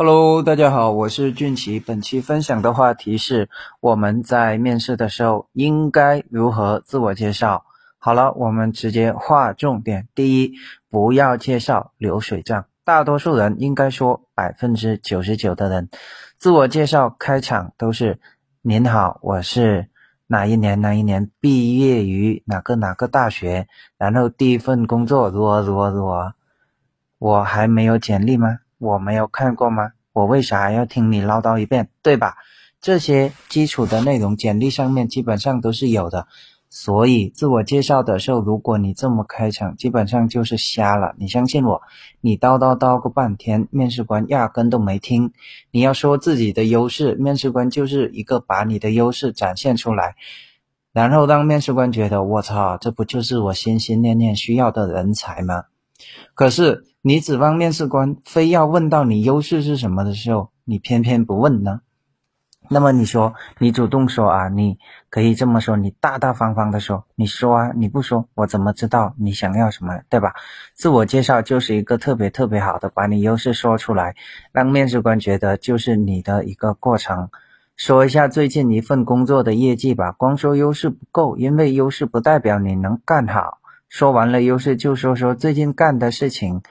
Hello，大家好，我是俊奇。本期分享的话题是我们在面试的时候应该如何自我介绍。好了，我们直接划重点。第一，不要介绍流水账。大多数人应该说百分之九十九的人，自我介绍开场都是“您好，我是哪一年哪一年毕业于哪个哪个大学，然后第一份工作如何如何如何。”我还没有简历吗？我没有看过吗？我为啥要听你唠叨一遍，对吧？这些基础的内容，简历上面基本上都是有的。所以自我介绍的时候，如果你这么开场，基本上就是瞎了。你相信我，你叨叨叨个半天，面试官压根都没听。你要说自己的优势，面试官就是一个把你的优势展现出来，然后让面试官觉得我操，这不就是我心心念念需要的人才吗？可是。你指望面试官非要问到你优势是什么的时候，你偏偏不问呢？那么你说，你主动说啊，你可以这么说，你大大方方的说，你说啊，你不说，我怎么知道你想要什么，对吧？自我介绍就是一个特别特别好的，把你优势说出来，让面试官觉得就是你的一个过程。说一下最近一份工作的业绩吧，光说优势不够，因为优势不代表你能干好。说完了优势，就说说最近干的事情，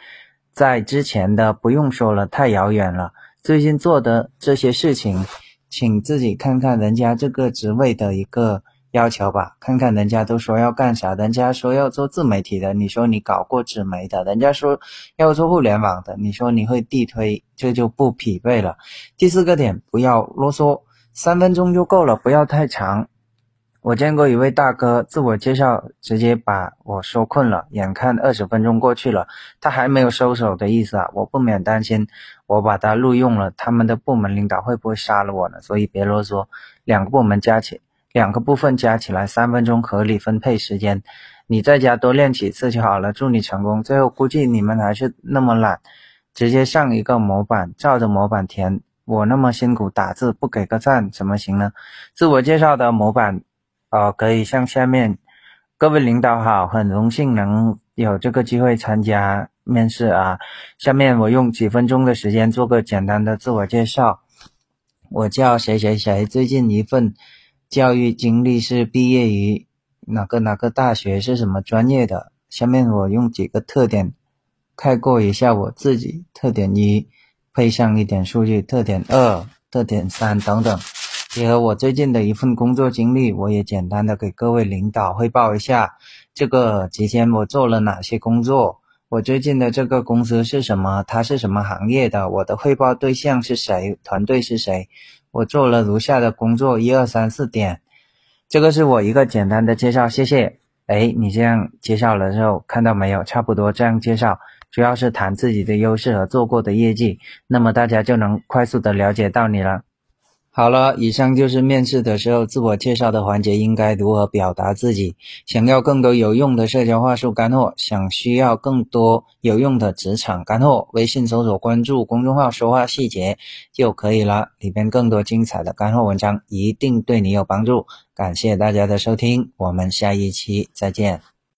在之前的不用说了，太遥远了。最近做的这些事情，请自己看看人家这个职位的一个要求吧，看看人家都说要干啥，人家说要做自媒体的，你说你搞过纸媒的，人家说要做互联网的，你说你会地推，这就不匹配了。第四个点，不要啰嗦，三分钟就够了，不要太长。我见过一位大哥自我介绍，直接把我说困了。眼看二十分钟过去了，他还没有收手的意思啊！我不免担心，我把他录用了，他们的部门领导会不会杀了我呢？所以别啰嗦，两个部门加起，两个部分加起来三分钟，合理分配时间。你在家多练几次就好了。祝你成功。最后估计你们还是那么懒，直接上一个模板，照着模板填。我那么辛苦打字，不给个赞怎么行呢？自我介绍的模板。呃，可以向下面各位领导好，很荣幸能有这个机会参加面试啊。下面我用几分钟的时间做个简单的自我介绍。我叫谁谁谁，最近一份教育经历是毕业于哪个哪个大学，是什么专业的。下面我用几个特点概括一下我自己：特点一，配上一点数据；特点二，特点三等等。结合我最近的一份工作经历，我也简单的给各位领导汇报一下，这个期间我做了哪些工作，我最近的这个公司是什么，它是什么行业的，我的汇报对象是谁，团队是谁，我做了如下的工作，一二三四点，这个是我一个简单的介绍，谢谢。哎，你这样介绍了之后，看到没有？差不多这样介绍，主要是谈自己的优势和做过的业绩，那么大家就能快速的了解到你了。好了，以上就是面试的时候自我介绍的环节，应该如何表达自己。想要更多有用的社交话术干货，想需要更多有用的职场干货，微信搜索关注公众号“说话细节”就可以了，里边更多精彩的干货文章一定对你有帮助。感谢大家的收听，我们下一期再见。